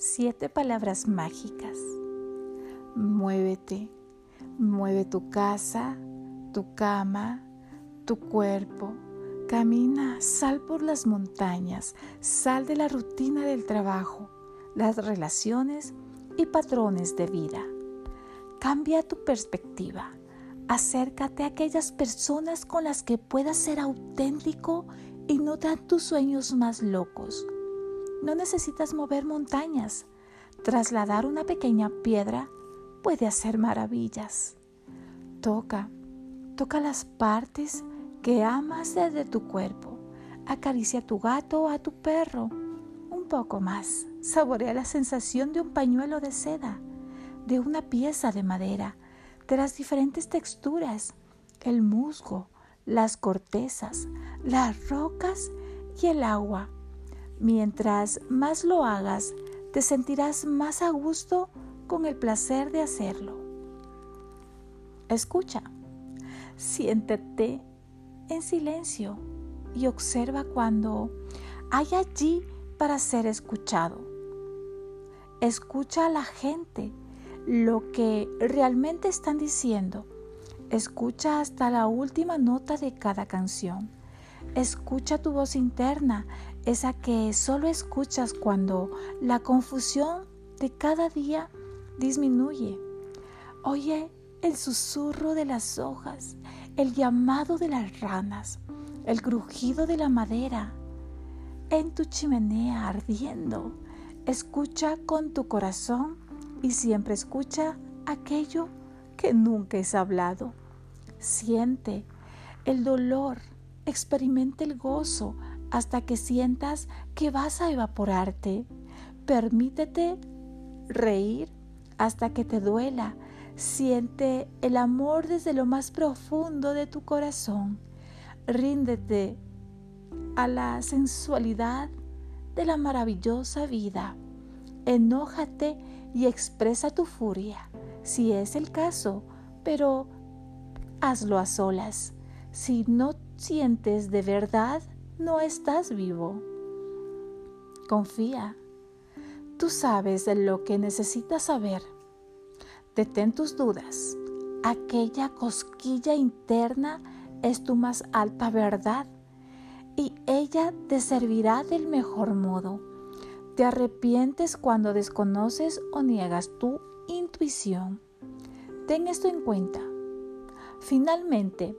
siete palabras mágicas. Muévete, mueve tu casa, tu cama, tu cuerpo. Camina, sal por las montañas, sal de la rutina del trabajo, las relaciones y patrones de vida. Cambia tu perspectiva. Acércate a aquellas personas con las que puedas ser auténtico y no dan tus sueños más locos. No necesitas mover montañas. Trasladar una pequeña piedra puede hacer maravillas. Toca, toca las partes que amas desde tu cuerpo. Acaricia a tu gato o a tu perro. Un poco más. Saborea la sensación de un pañuelo de seda, de una pieza de madera, de las diferentes texturas, el musgo, las cortezas, las rocas y el agua Mientras más lo hagas, te sentirás más a gusto con el placer de hacerlo. Escucha, siéntete en silencio y observa cuando hay allí para ser escuchado. Escucha a la gente lo que realmente están diciendo. Escucha hasta la última nota de cada canción. Escucha tu voz interna esa que solo escuchas cuando la confusión de cada día disminuye. Oye el susurro de las hojas, el llamado de las ranas, el crujido de la madera en tu chimenea ardiendo. Escucha con tu corazón y siempre escucha aquello que nunca es hablado. Siente el dolor, experimenta el gozo, hasta que sientas que vas a evaporarte. Permítete reír hasta que te duela. Siente el amor desde lo más profundo de tu corazón. Ríndete a la sensualidad de la maravillosa vida. Enójate y expresa tu furia, si es el caso, pero hazlo a solas. Si no sientes de verdad, no estás vivo. Confía. Tú sabes lo que necesitas saber. Detén tus dudas. Aquella cosquilla interna es tu más alta verdad y ella te servirá del mejor modo. Te arrepientes cuando desconoces o niegas tu intuición. Ten esto en cuenta. Finalmente,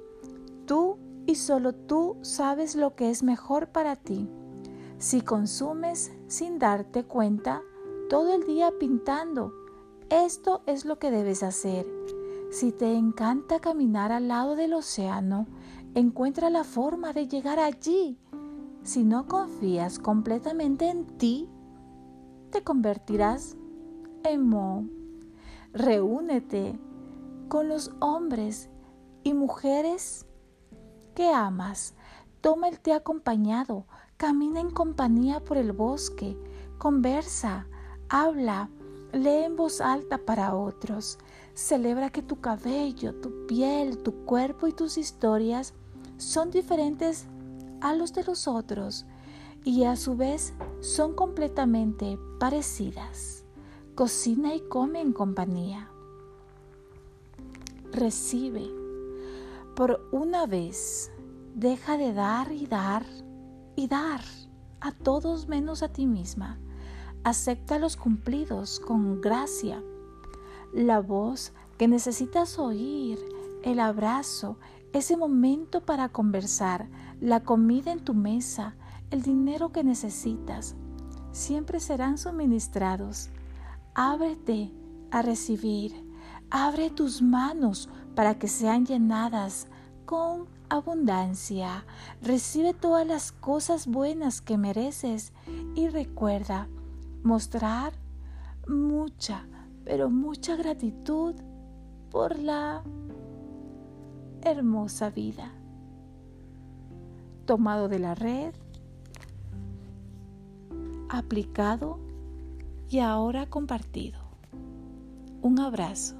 tú y solo tú sabes lo que es mejor para ti. Si consumes sin darte cuenta todo el día pintando, esto es lo que debes hacer. Si te encanta caminar al lado del océano, encuentra la forma de llegar allí. Si no confías completamente en ti, te convertirás en mo. Reúnete con los hombres y mujeres que amas. Toma el té acompañado, camina en compañía por el bosque, conversa, habla, lee en voz alta para otros. Celebra que tu cabello, tu piel, tu cuerpo y tus historias son diferentes a los de los otros y a su vez son completamente parecidas. Cocina y come en compañía. Recibe por una vez, deja de dar y dar y dar a todos menos a ti misma. Acepta los cumplidos con gracia. La voz que necesitas oír, el abrazo, ese momento para conversar, la comida en tu mesa, el dinero que necesitas, siempre serán suministrados. Ábrete a recibir. Abre tus manos para que sean llenadas con abundancia. Recibe todas las cosas buenas que mereces y recuerda mostrar mucha, pero mucha gratitud por la hermosa vida. Tomado de la red, aplicado y ahora compartido. Un abrazo.